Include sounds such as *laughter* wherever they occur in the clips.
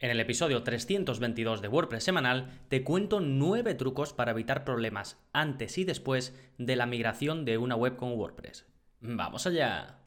En el episodio 322 de WordPress semanal te cuento 9 trucos para evitar problemas antes y después de la migración de una web con WordPress. ¡Vamos allá!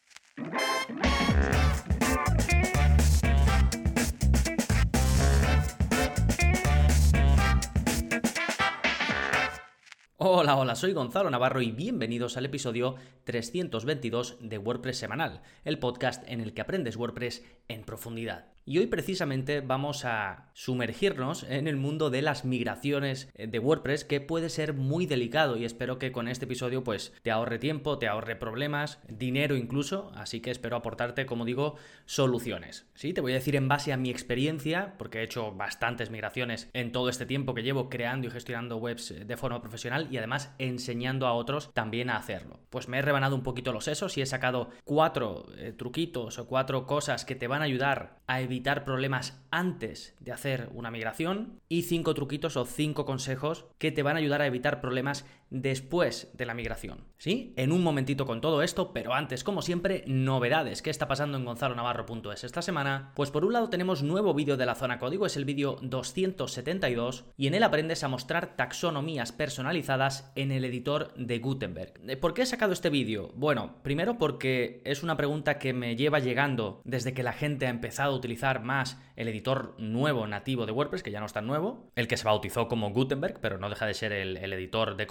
Hola, hola, soy Gonzalo Navarro y bienvenidos al episodio 322 de WordPress Semanal, el podcast en el que aprendes WordPress en profundidad. Y hoy precisamente vamos a sumergirnos en el mundo de las migraciones de WordPress que puede ser muy delicado y espero que con este episodio pues te ahorre tiempo, te ahorre problemas, dinero incluso, así que espero aportarte, como digo, soluciones. Sí, te voy a decir en base a mi experiencia, porque he hecho bastantes migraciones en todo este tiempo que llevo creando y gestionando webs de forma profesional y además enseñando a otros también a hacerlo. Pues me he rebanado un poquito los sesos y he sacado cuatro eh, truquitos o cuatro cosas que te van a ayudar a evitar problemas antes de hacer una migración y cinco truquitos o cinco consejos que te van a ayudar a evitar problemas después de la migración. ¿Sí? En un momentito con todo esto, pero antes, como siempre, novedades. ¿Qué está pasando en gonzalonavarro.es esta semana? Pues por un lado tenemos nuevo vídeo de la zona código, es el vídeo 272 y en él aprendes a mostrar taxonomías personalizadas en el editor de Gutenberg. Eh, ¿Por qué he sacado este vídeo? Bueno, primero porque es una pregunta que me lleva llegando desde que la gente ha empezado a utilizar más el editor nuevo nativo de WordPress, que ya no es tan nuevo, el que se bautizó como Gutenberg, pero no deja de ser el, editor de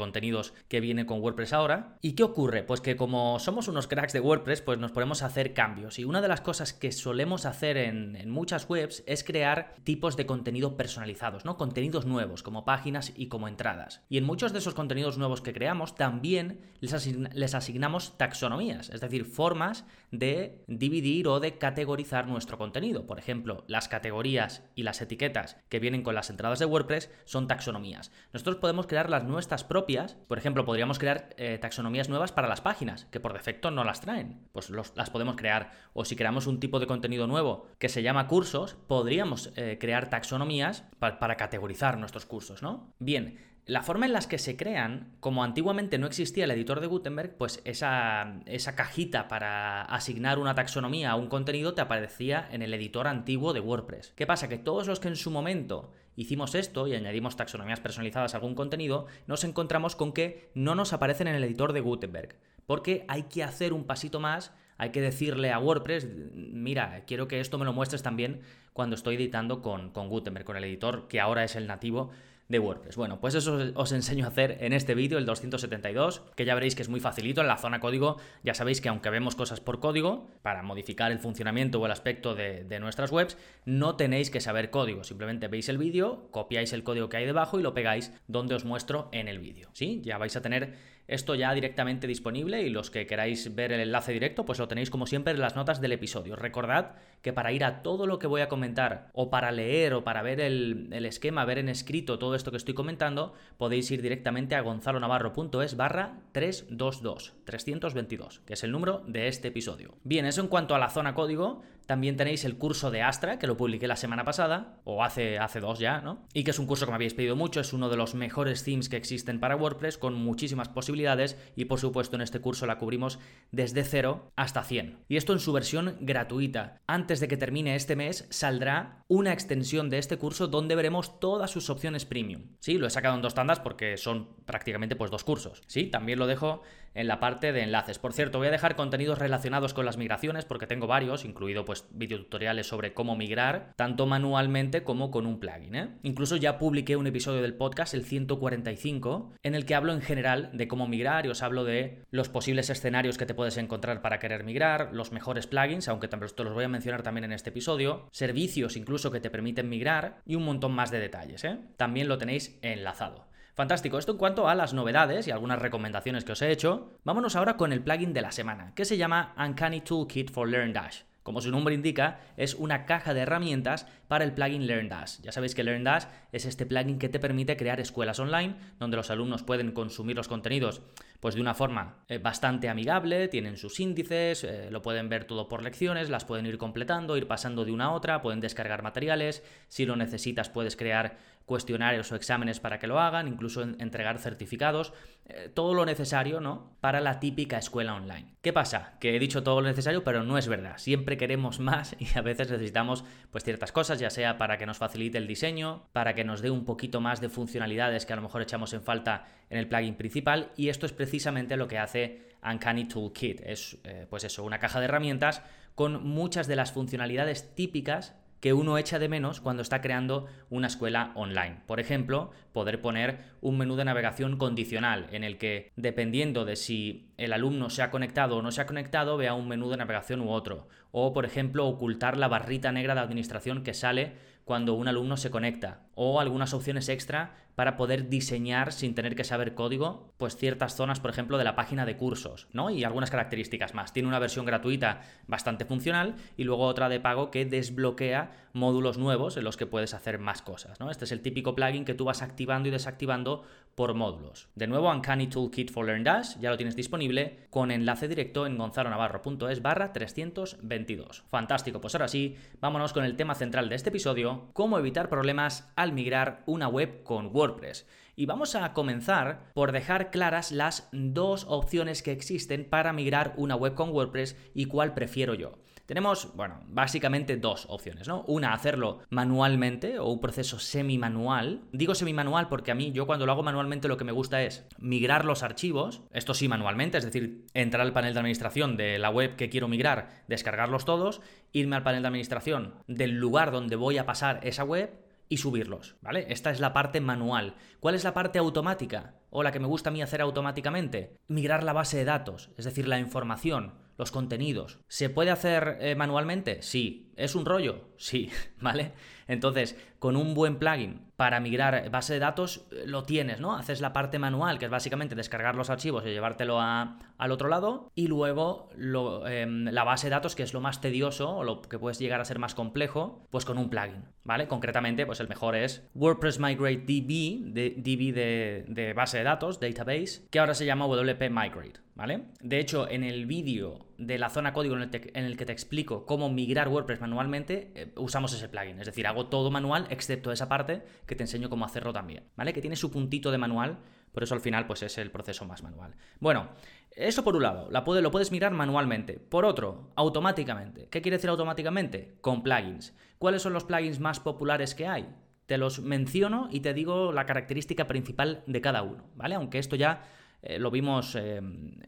que viene con WordPress ahora. ¿Y qué ocurre? Pues que como somos unos cracks de WordPress, pues nos ponemos a hacer cambios. Y una de las cosas que solemos hacer en, en muchas webs es crear tipos de contenido personalizados, ¿no? Contenidos nuevos, como páginas y como entradas. Y en muchos de esos contenidos nuevos que creamos, también les, les asignamos taxonomías, es decir, formas de dividir o de categorizar nuestro contenido. Por ejemplo, las categorías y las etiquetas que vienen con las entradas de WordPress son taxonomías. Nosotros podemos crear las nuestras propias, por ejemplo, podríamos crear eh, taxonomías nuevas para las páginas, que por defecto no las traen, pues las podemos crear. O si creamos un tipo de contenido nuevo que se llama cursos, podríamos eh, crear taxonomías para categorizar nuestros cursos, ¿no? Bien, la forma en las que se crean, como antiguamente no existía el editor de Gutenberg, pues esa, esa, cajita para asignar una taxonomía a un contenido te aparecía en el editor antiguo de WordPress. ¿Qué pasa? Que todos los que en su momento hicimos esto y añadimos taxonomías personalizadas a algún contenido, nos encontramos con que no nos aparecen en el editor de Gutenberg. Porque hay que hacer un pasito más, hay que decirle a WordPress, mira, quiero que esto me lo muestres también cuando estoy editando con, con Gutenberg, con el editor que ahora es el nativo de WordPress. Bueno, pues eso os enseño a hacer en este vídeo, el 272, que ya veréis que es muy facilito. En la zona código ya sabéis que aunque vemos cosas por código, para modificar el funcionamiento o el aspecto de, de nuestras webs, no tenéis que saber código. Simplemente veis el vídeo, copiáis el código que hay debajo y lo pegáis donde os muestro en el vídeo. ¿Sí? Ya vais a tener esto ya directamente disponible y los que queráis ver el enlace directo, pues lo tenéis como siempre en las notas del episodio. Recordad que para ir a todo lo que voy a comentar, o para leer, o para ver el, esquema, ver en escrito todo esto que estoy comentando, podéis ir directamente a gonzalonavarro.es barra 322, 322, que es el número de este episodio. Bien, eso en cuanto a la zona código, también tenéis el curso de Astra, que lo publiqué la semana pasada, o hace, hace dos ya, ¿no? Y que es un curso que me habéis pedido mucho, es uno de los mejores themes que existen para WordPress, con muchísimas posibilidades, y por supuesto en este curso la cubrimos desde 0 hasta 100. Y esto en su versión gratuita. Antes de que termine este mes saldrá una extensión de este curso donde veremos todas sus opciones premium. Sí, lo he sacado en dos tandas porque son prácticamente pues dos cursos. Sí, también lo dejo en la parte de enlaces. Por cierto, voy a dejar contenidos relacionados con las migraciones porque tengo varios, incluido pues videotutoriales sobre cómo migrar, tanto manualmente como con un plugin. ¿eh? Incluso ya publiqué un episodio del podcast, el 145, en el que hablo en general de cómo migrar y os hablo de los posibles escenarios que te puedes encontrar para querer migrar, los mejores plugins, aunque también te los voy a mencionar también en este episodio, servicios incluso que te permiten migrar y un montón más de detalles. ¿eh? También lo tenéis enlazado. Fantástico, esto en cuanto a las novedades y algunas recomendaciones que os he hecho. Vámonos ahora con el plugin de la semana, que se llama Uncanny Toolkit for LearnDash. Como su nombre indica, es una caja de herramientas para el plugin LearnDash. Ya sabéis que LearnDash es este plugin que te permite crear escuelas online donde los alumnos pueden consumir los contenidos pues de una forma eh, bastante amigable, tienen sus índices, eh, lo pueden ver todo por lecciones, las pueden ir completando, ir pasando de una a otra, pueden descargar materiales, si lo necesitas puedes crear cuestionarios o exámenes para que lo hagan, incluso entregar certificados, eh, todo lo necesario, ¿no? Para la típica escuela online. ¿Qué pasa? Que he dicho todo lo necesario, pero no es verdad. Siempre queremos más *laughs* y a veces necesitamos pues ciertas cosas, ya sea para que nos facilite el diseño, para que nos dé un poquito más de funcionalidades que a lo mejor echamos en falta en el plugin principal y esto es precisamente lo que hace Uncanny Toolkit. Es eh, pues eso, una caja de herramientas con muchas de las funcionalidades típicas que uno echa de menos cuando está creando una escuela online. Por ejemplo, poder poner un menú de navegación condicional en el que, dependiendo de si el alumno se ha conectado o no se ha conectado, vea un menú de navegación u otro. O, por ejemplo, ocultar la barrita negra de administración que sale cuando un alumno se conecta. O algunas opciones extra para poder diseñar sin tener que saber código, pues ciertas zonas, por ejemplo, de la página de cursos, ¿no? Y algunas características más. Tiene una versión gratuita bastante funcional y luego otra de pago que desbloquea módulos nuevos en los que puedes hacer más cosas, ¿no? Este es el típico plugin que tú vas activando y desactivando por módulos. De nuevo, Uncanny Toolkit for Learn Dash ya lo tienes disponible con enlace directo en gonzalonavarro.es barra 322. Fantástico, pues ahora sí, vámonos con el tema central de este episodio, cómo evitar problemas al migrar una web con WordPress y vamos a comenzar por dejar claras las dos opciones que existen para migrar una web con WordPress y cuál prefiero yo. Tenemos, bueno, básicamente dos opciones, ¿no? Una, hacerlo manualmente o un proceso semi-manual. Digo semi-manual porque a mí, yo cuando lo hago manualmente lo que me gusta es migrar los archivos, esto sí manualmente, es decir, entrar al panel de administración de la web que quiero migrar, descargarlos todos, irme al panel de administración del lugar donde voy a pasar esa web y subirlos, ¿vale? Esta es la parte manual. ¿Cuál es la parte automática? O la que me gusta a mí hacer automáticamente. Migrar la base de datos, es decir, la información, los contenidos. ¿Se puede hacer eh, manualmente? Sí. ¿Es un rollo? Sí, *laughs* ¿vale? Entonces, con un buen plugin para migrar base de datos, eh, lo tienes, ¿no? Haces la parte manual, que es básicamente descargar los archivos y llevártelo al otro lado, y luego em, la base de datos, que es lo más tedioso o lo que puedes llegar a ser más complejo, pues con un plugin, ¿vale? Concretamente, pues el mejor es WordPress Migrate DB, de, DB de, de base de datos, database, que ahora se llama WP Migrate, ¿vale? De hecho, en el vídeo de la zona código en el, que te explico cómo migrar WordPress manualmente, eh, usamos ese plugin. Es decir, hago todo manual excepto esa parte que te enseño cómo hacerlo también, ¿vale? Que tiene su puntito de manual, por eso al final pues es el proceso más manual. Bueno, eso por un lado, la lo puedes mirar manualmente. Por otro, automáticamente. ¿Qué quiere decir automáticamente? Con plugins. ¿Cuáles son los plugins más populares que hay? Te los menciono y te digo la característica principal de cada uno, ¿vale? Aunque esto ya eh, lo vimos eh,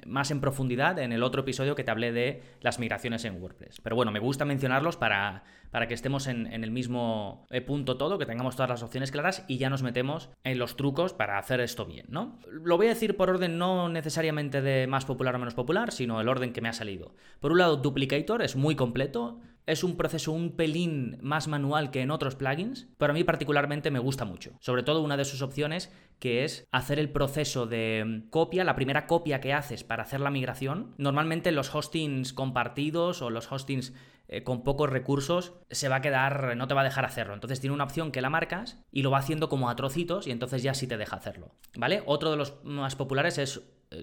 más en profundidad en el otro episodio que te hablé de las migraciones en WordPress. Pero bueno, me gusta mencionarlos para, para que estemos en, el mismo eh, punto todo, que tengamos todas las opciones claras y ya nos metemos en los trucos para hacer esto bien, ¿no? Lo voy a decir por orden no necesariamente de más popular o menos popular, sino el orden que me ha salido. Por un lado, Duplicator es muy completo, es un proceso un pelín más manual que en otros plugins, pero a mí particularmente me gusta mucho. Sobre todo una de sus opciones que es hacer el proceso de copia, la primera copia que haces para hacer la migración. Normalmente los hostings compartidos o los hostings eh, con pocos recursos se va a quedar, no te va a dejar hacerlo. Entonces tiene una opción que la marcas y lo va haciendo como a trocitos y entonces ya sí te deja hacerlo. ¿Vale? Otro de los más populares es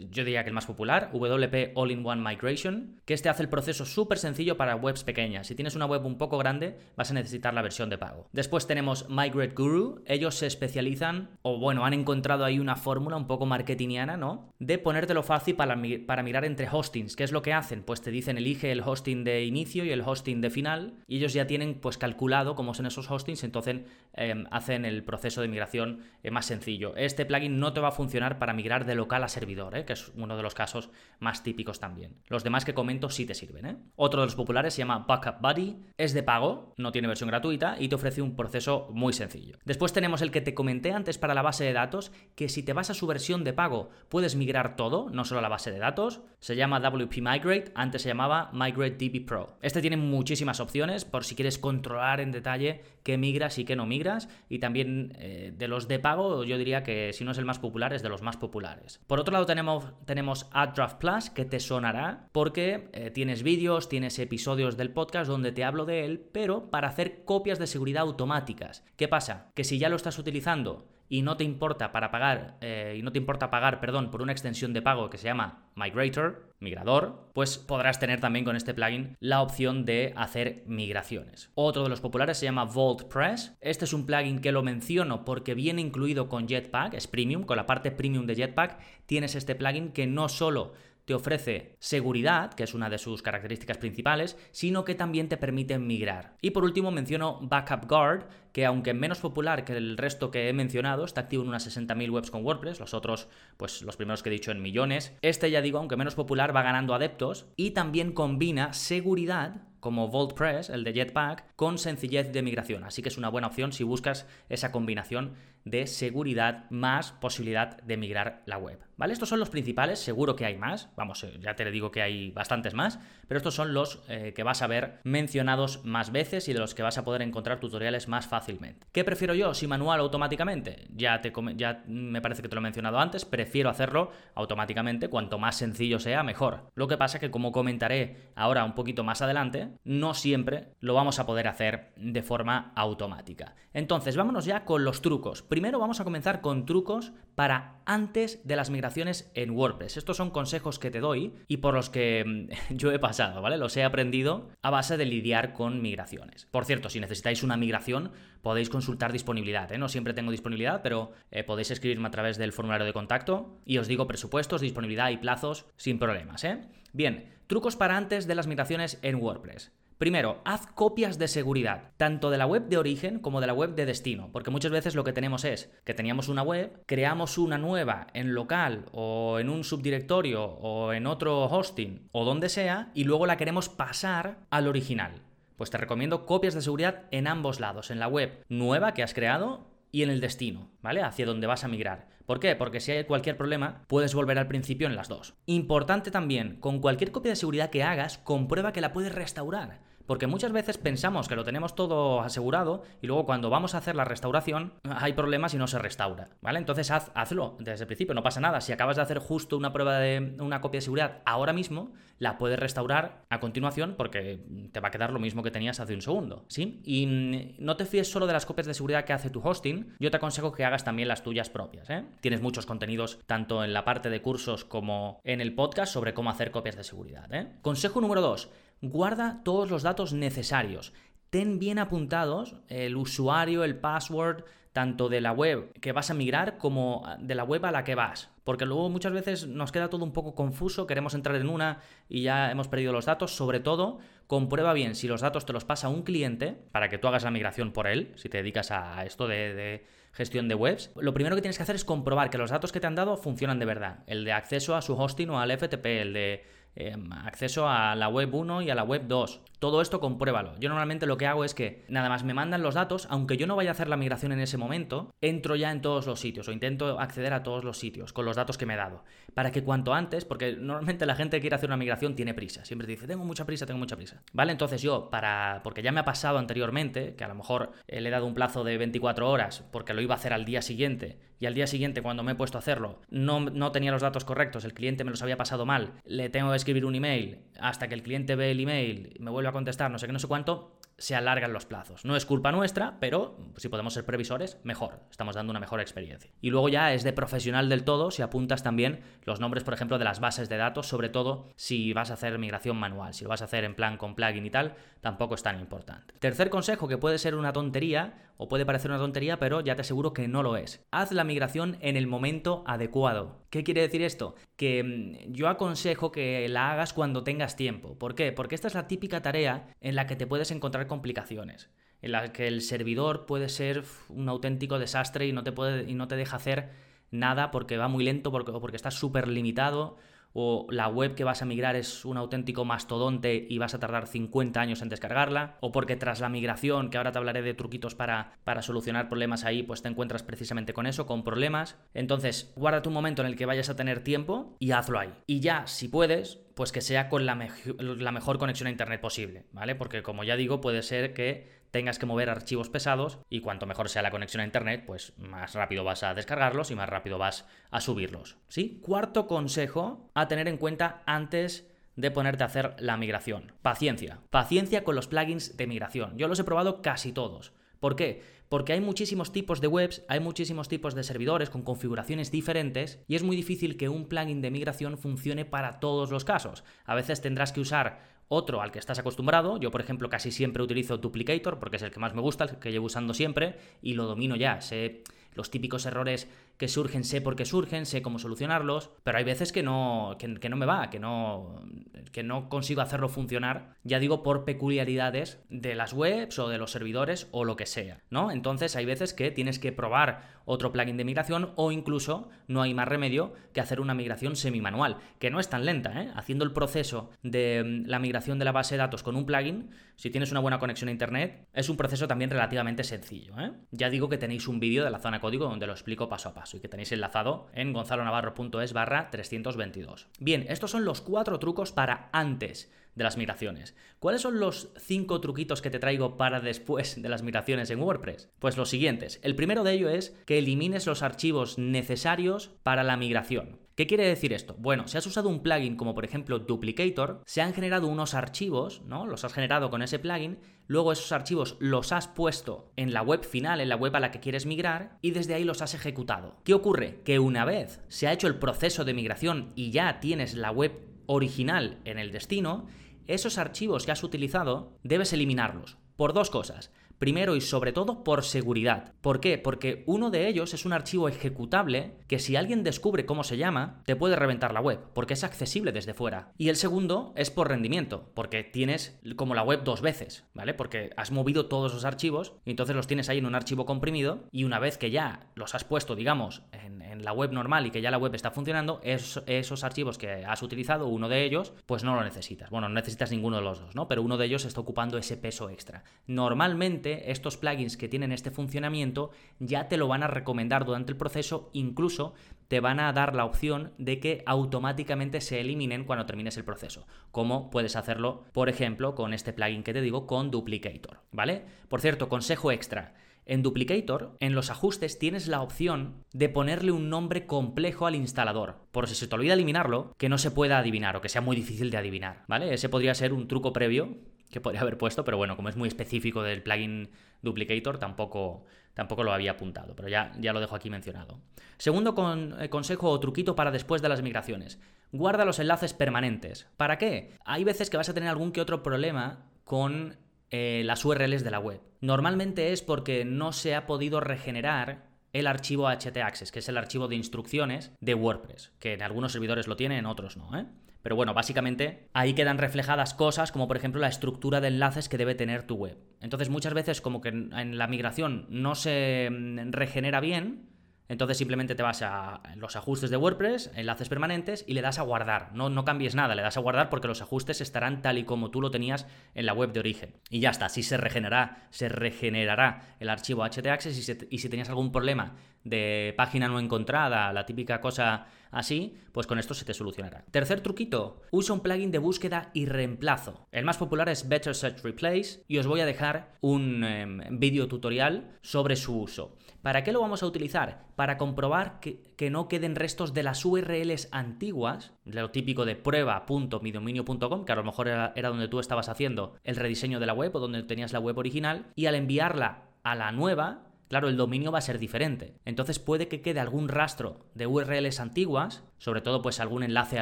yo diría que el más popular, WP All-in-One Migration, que este hace el proceso súper sencillo para webs pequeñas. Si tienes una web un poco grande, vas a necesitar la versión de pago. Después tenemos Migrate Guru, ellos se especializan, o bueno, han encontrado ahí una fórmula un poco marketingiana, ¿no? De ponértelo fácil para, mirar entre hostings. ¿Qué es lo que hacen? Pues te dicen elige el hosting de inicio y el hosting de final, y ellos ya tienen pues calculado cómo son esos hostings, entonces em, hacen el proceso de migración eh, más sencillo. Este plugin no te va a funcionar para migrar de local a servidor, ¿eh? Que es uno de los casos más típicos también. Los demás que comento sí te sirven. ¿eh? Otro de los populares se llama Backup Buddy, es de pago, no tiene versión gratuita y te ofrece un proceso muy sencillo. Después tenemos el que te comenté antes para la base de datos, que si te vas a su versión de pago puedes migrar todo, no solo la base de datos, se llama WP Migrate, antes se llamaba Migrate DB Pro. Este tiene muchísimas opciones por si quieres controlar en detalle qué migras y qué no migras y también eh, de los de pago yo diría que si no es el más popular es de los más populares. Por otro lado tenemos tenemos, AdDraft Plus, que te sonará porque eh, tienes vídeos, tienes episodios del podcast donde te hablo de él, pero para hacer copias de seguridad automáticas. ¿Qué pasa? Que si ya lo estás utilizando y no te importa para pagar eh, y no te importa pagar, perdón, por una extensión de pago que se llama Migrator, migrador, pues podrás tener también con este plugin la opción de hacer migraciones. Otro de los populares se llama VaultPress. Este es un plugin que lo menciono porque viene incluido con Jetpack, es premium, con la parte premium de Jetpack tienes este plugin que no solo te ofrece seguridad, que es una de sus características principales, sino que también te permite migrar. Y por último menciono Backup Guard, que aunque menos popular que el resto que he mencionado, está activo en unas 60.000 webs con WordPress, los otros, pues los primeros que he dicho en millones. Este ya digo, aunque menos popular, va ganando adeptos y también combina seguridad como VaultPress, el de Jetpack, con sencillez de migración. Así que es una buena opción si buscas esa combinación de seguridad más posibilidad de migrar la web. ¿Vale? Estos son los principales, seguro que hay más, vamos, eh, ya te digo que hay bastantes más, pero estos son los eh, que vas a ver mencionados más veces y de los que vas a poder encontrar tutoriales más fácilmente. ¿Qué prefiero yo? Si manual o automáticamente. Ya, te, ya me parece que te lo he mencionado antes, prefiero hacerlo automáticamente, cuanto más sencillo sea, mejor. Lo que pasa que como comentaré ahora un poquito más adelante, no siempre lo vamos a poder hacer de forma automática. Entonces, vámonos ya con los trucos. Primero vamos a comenzar con trucos para antes de las migraciones en WordPress. Estos son consejos que te doy y por los que mm, *laughs* yo he pasado, ¿vale? Los he aprendido a base de lidiar con migraciones. Por cierto, si necesitáis una migración, podéis consultar disponibilidad. ¿eh? No siempre tengo disponibilidad, pero eh, podéis escribirme a través del formulario de contacto y os digo presupuestos, disponibilidad y plazos sin problemas. ¿eh? Bien, trucos para antes de las migraciones en WordPress. Primero, haz copias de seguridad, tanto de la web de origen como de la web de destino, porque muchas veces lo que tenemos es que teníamos una web, creamos una nueva en local o en un subdirectorio o en otro hosting o donde sea y luego la queremos pasar al original. Pues te recomiendo copias de seguridad en ambos lados, en la web nueva que has creado y en el destino, ¿vale? Hacia donde vas a migrar. ¿Por qué? Porque si hay cualquier problema, puedes volver al principio en las dos. Importante también, con cualquier copia de seguridad que hagas, comprueba que la puedes restaurar. Porque muchas veces pensamos que lo tenemos todo asegurado y luego cuando vamos a hacer la restauración hay problemas y no se restaura, ¿vale? Entonces haz, hazlo desde el principio, no pasa nada. Si acabas de hacer justo una prueba de una copia de seguridad ahora mismo, la puedes restaurar a continuación porque te va a quedar lo mismo que tenías hace un segundo, ¿sí? Y no te fíes solo de las copias de seguridad que hace tu hosting, yo te aconsejo que hagas también las tuyas propias, ¿eh? Tienes muchos contenidos tanto en la parte de cursos como en el podcast sobre cómo hacer copias de seguridad, ¿eh? Consejo número 2 guarda todos los datos necesarios. Ten bien apuntados el usuario, el password, tanto de la web que vas a migrar como de la web a la que vas. Porque luego muchas veces nos queda todo un poco confuso, queremos entrar en una y ya hemos perdido los datos. Sobre todo, comprueba bien si los datos te los pasa un cliente para que tú hagas la migración por él, si te dedicas a esto de, de gestión de webs. Lo primero que tienes que hacer es comprobar que los datos que te han dado funcionan de verdad. El de acceso a su hosting o al FTP, el de Em, acceso a la web 1 y a la web 2. Todo esto compruébalo. Yo normalmente lo que hago es que nada más me mandan los datos, aunque yo no vaya a hacer la migración en ese momento, entro ya en todos los sitios o intento acceder a todos los sitios con los datos que me he dado. Para que cuanto antes, porque normalmente la gente que quiere hacer una migración tiene prisa, siempre dice, tengo mucha prisa, tengo mucha prisa. ¿Vale? Entonces yo, para, porque ya me ha pasado anteriormente, que a lo mejor le he dado un plazo de 24 horas porque lo iba a hacer al día siguiente y al día siguiente cuando me he puesto a hacerlo no, no tenía los datos correctos, el cliente me los había pasado mal, le tengo que escribir un email hasta que el cliente ve el email, me vuelve a contestar, no sé qué, no sé cuánto, se alargan los plazos. No es culpa nuestra, pero si podemos ser previsores, mejor. Estamos dando una mejor experiencia. Y luego ya es de profesional del todo si apuntas también los nombres, por ejemplo, de las bases de datos, sobre todo si vas a hacer migración manual. Si lo vas a hacer en plan con plugin y tal, tampoco es tan importante. Tercer consejo que puede ser una tontería o puede parecer una tontería, pero ya te aseguro que no lo es. Haz la migración en el momento adecuado. ¿Qué quiere decir esto? Que mm, yo aconsejo que la hagas cuando tengas tiempo. ¿Por qué? Porque esta es la típica tarea en la que te puedes encontrar complicaciones, en la que el servidor puede ser un auténtico desastre y no te, puede, y no te deja hacer nada porque va muy lento porque, o porque está súper limitado o la web que vas a migrar es un auténtico mastodonte y vas a tardar 50 años en descargarla, o porque tras la migración, que ahora te hablaré de truquitos para, para solucionar problemas ahí, pues te encuentras precisamente con eso, con problemas. Entonces, guárdate un momento en el que vayas a tener tiempo y hazlo ahí. Y ya, si puedes, pues que sea con la, mejor conexión a Internet posible, ¿vale? Porque como ya digo, puede ser que tengas que mover archivos pesados y cuanto mejor sea la conexión a internet, pues más rápido vas a descargarlos y más rápido vas a subirlos. ¿Sí? Cuarto consejo a tener en cuenta antes de ponerte a hacer la migración. Paciencia. Paciencia con los plugins de migración. Yo los he probado casi todos. ¿Por qué? Porque hay muchísimos tipos de webs, hay muchísimos tipos de servidores con configuraciones diferentes y es muy difícil que un plugin de migración funcione para todos los casos. A veces tendrás que usar otro al que estás acostumbrado. Yo, por ejemplo, casi siempre utilizo Duplicator porque es el que más me gusta, el que llevo usando siempre y lo domino ya. Sé los típicos errores que surgen, sé por qué surgen, sé cómo solucionarlos, pero hay veces que no, que, no me va, que no, que no consigo hacerlo funcionar, ya digo, por peculiaridades de las webs o de los servidores o lo que sea, ¿no? Entonces hay veces que tienes que probar otro plugin de migración o incluso no hay más remedio que hacer una migración semi-manual, que no es tan lenta, ¿eh? Haciendo el proceso de mm, la migración de la base de datos con un plugin, si tienes una buena conexión a internet, es un proceso también relativamente sencillo, ¿eh? Ya digo que tenéis un vídeo de la zona código donde lo explico paso a paso y que tenéis enlazado en gonzalonavarro.es barra 322. Bien, estos son los cuatro trucos para antes de las migraciones. ¿Cuáles son los cinco truquitos que te traigo para después de las migraciones en WordPress? Pues los siguientes. El primero de ello es que elimines los archivos necesarios para la migración. ¿Qué quiere decir esto? Bueno, si has usado un plugin como por ejemplo Duplicator, se han generado unos archivos, ¿no? Los has generado con ese plugin, luego esos archivos los has puesto en la web final, en la web a la que quieres migrar, y desde ahí los has ejecutado. ¿Qué ocurre? Que una vez se ha hecho el proceso de migración y ya tienes la web original en el destino, esos archivos que has utilizado debes eliminarlos. Por dos cosas. Primero y sobre todo por seguridad. ¿Por qué? Porque uno de ellos es un archivo ejecutable que si alguien descubre cómo se llama, te puede reventar la web, porque es accesible desde fuera. Y el segundo es por rendimiento, porque tienes como la web dos veces, ¿vale? Porque has movido todos los archivos y entonces los tienes ahí en un archivo comprimido y una vez que ya los has puesto, digamos, en, la web normal y que ya la web está funcionando, esos archivos que has utilizado, uno de ellos, pues no lo necesitas. Bueno, no necesitas ninguno de los dos, ¿no? Pero uno de ellos está ocupando ese peso extra. Normalmente estos plugins que tienen este funcionamiento ya te lo van a recomendar durante el proceso, incluso te van a dar la opción de que automáticamente se eliminen cuando termines el proceso, como puedes hacerlo, por ejemplo, con este plugin que te digo, con Duplicator, ¿vale? Por cierto, consejo extra. En Duplicator, en los ajustes, tienes la opción de ponerle un nombre complejo al instalador, por si se te olvida eliminarlo, que no se pueda adivinar o que sea muy difícil de adivinar, ¿vale? Ese podría ser un truco previo que podría haber puesto, pero bueno, como es muy específico del plugin Duplicator, tampoco, tampoco lo había apuntado, pero ya, ya lo dejo aquí mencionado. Segundo eh, consejo o truquito para después de las migraciones. Guarda los enlaces permanentes. ¿Para qué? Hay veces que vas a tener algún que otro problema con eh, las URLs de la web. Normalmente es porque no se ha podido regenerar el archivo htaccess, que es el archivo de instrucciones de WordPress, que en algunos servidores lo tiene, en otros no. ¿eh? Pero bueno, básicamente ahí quedan reflejadas cosas como por ejemplo la estructura de enlaces que debe tener tu web. Entonces muchas veces como que en la migración no se mm, regenera bien, entonces simplemente te vas a los ajustes de WordPress, enlaces permanentes y le das a guardar. No, no cambies nada, le das a guardar porque los ajustes estarán tal y como tú lo tenías en la web de origen. Y ya está, así se regenerará, se regenerará el archivo htaccess y, y si tenías algún problema de página no encontrada, la típica cosa así, pues con esto se te solucionará. Tercer truquito, usa un plugin de búsqueda y reemplazo. El más popular es Better Search Replace y os voy a dejar un em, vídeo tutorial sobre su uso. ¿Para qué lo vamos a utilizar? Para comprobar que, que, no queden restos de las URLs antiguas, lo típico de prueba.midominio.com, que a lo mejor era, era donde tú estabas haciendo el rediseño de la web o donde tenías la web original, y al enviarla a la nueva, claro, el dominio va a ser diferente. Entonces puede que quede algún rastro de URLs antiguas, sobre todo pues algún enlace a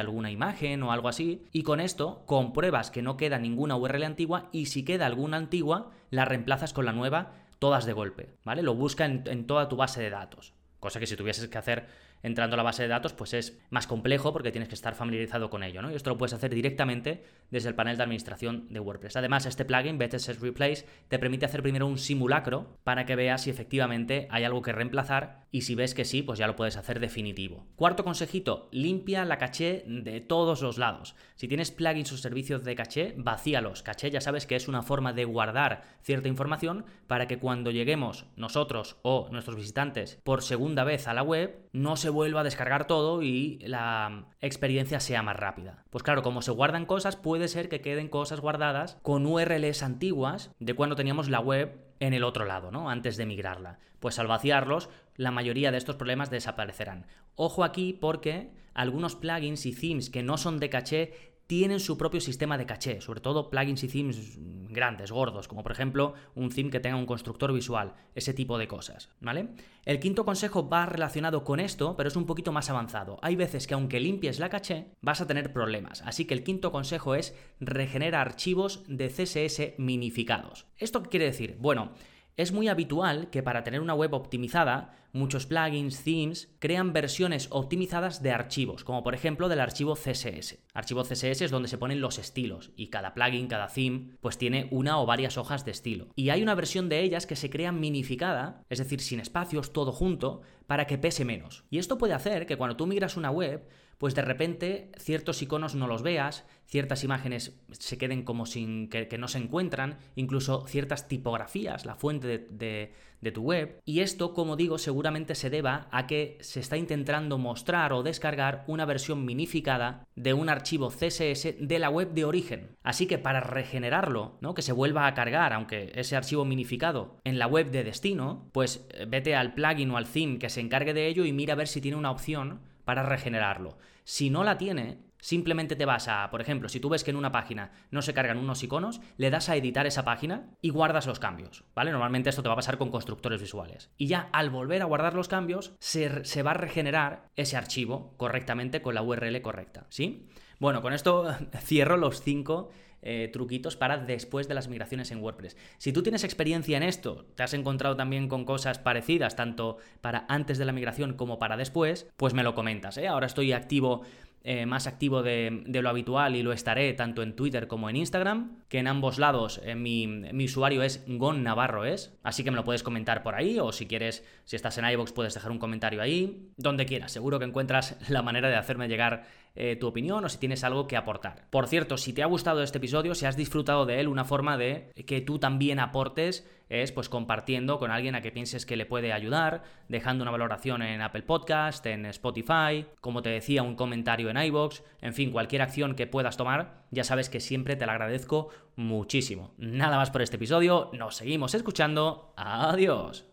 alguna imagen o algo así, y con esto compruebas que no queda ninguna URL antigua y si queda alguna antigua, la reemplazas con la nueva todas de golpe, ¿vale? Lo busca en, en toda tu base de datos. Cosa que si tuvieses que hacer entrando a la base de datos, pues es más complejo porque tienes que estar familiarizado con ello. Y esto lo puedes hacer directamente desde el panel de administración de WordPress. Además, este plugin, BTS Replace, te permite hacer primero un simulacro para que veas si efectivamente hay algo que reemplazar y si ves que sí, pues ya lo puedes hacer definitivo. Cuarto consejito, limpia la caché de todos los lados. Si tienes plugins o servicios de caché, vacíalos. Caché ya sabes que es una forma de guardar cierta información para que cuando lleguemos nosotros o nuestros visitantes por segunda vez a la web, no se vuelva a descargar todo y la experiencia sea más rápida. Pues claro, como se guardan cosas, puede ser que queden cosas guardadas con URLs antiguas de cuando teníamos la web en el otro lado, ¿no? Antes de migrarla. Pues al vaciarlos, la mayoría de estos problemas desaparecerán. Ojo aquí porque algunos plugins y themes que no son de caché tienen su propio sistema de caché, sobre todo plugins y themes grandes, gordos, como por ejemplo un theme que tenga un constructor visual, ese tipo de cosas, ¿vale? El quinto consejo va relacionado con esto, pero es un poquito más avanzado. Hay veces que aunque limpies la caché, vas a tener problemas, así que el quinto consejo es regenera archivos de CSS minificados. ¿Esto qué quiere decir? Bueno, es muy habitual que para tener una web optimizada, muchos plugins, themes, crean versiones optimizadas de archivos, como por ejemplo del archivo CSS. Archivo CSS es donde se ponen los estilos y cada plugin, cada theme, pues tiene una o varias hojas de estilo. Y hay una versión de ellas que se crea minificada, es decir, sin espacios, todo junto, para que pese menos. Y esto puede hacer que cuando tú migras una web, pues de repente ciertos iconos no los veas, ciertas imágenes se queden como sin que, no se encuentran, incluso ciertas tipografías, la fuente de, de, tu web. Y esto, como digo, seguramente se deba a que se está intentando mostrar o descargar una versión minificada de un archivo CSS de la web de origen. Así que para regenerarlo, ¿no? que se vuelva a cargar, aunque ese archivo minificado, en la web de destino, pues eh, vete al plugin o al theme que se encargue de ello y mira a ver si tiene una opción para regenerarlo. Si no la tiene, simplemente te vas a, por ejemplo, si tú ves que en una página no se cargan unos iconos, le das a editar esa página y guardas los cambios, ¿vale? Normalmente esto te va a pasar con constructores visuales. Y ya al volver a guardar los cambios, se, va a regenerar ese archivo correctamente con la URL correcta, ¿sí? Bueno, con esto *laughs* cierro los cinco eh, truquitos para después de las migraciones en WordPress. Si tú tienes experiencia en esto, te has encontrado también con cosas parecidas, tanto para antes de la migración como para después, pues me lo comentas. ¿eh? Ahora estoy activo eh, más activo de, lo habitual y lo estaré tanto en Twitter como en Instagram, que en ambos lados mi, usuario es Gon Navarro es, así que me lo puedes comentar por ahí o si quieres, si estás en iVoox puedes dejar un comentario ahí, donde quieras, seguro que encuentras la manera de hacerme llegar eh, tu opinión o si tienes algo que aportar. Por cierto, si te ha gustado este episodio, si has disfrutado de él, una forma de que tú también aportes es pues compartiendo con alguien a que pienses que le puede ayudar, dejando una valoración en Apple Podcast, en Spotify, como te decía, un comentario en iBox, en fin, cualquier acción que puedas tomar, ya sabes que siempre te la agradezco muchísimo. Nada más por este episodio, nos seguimos escuchando. Adiós.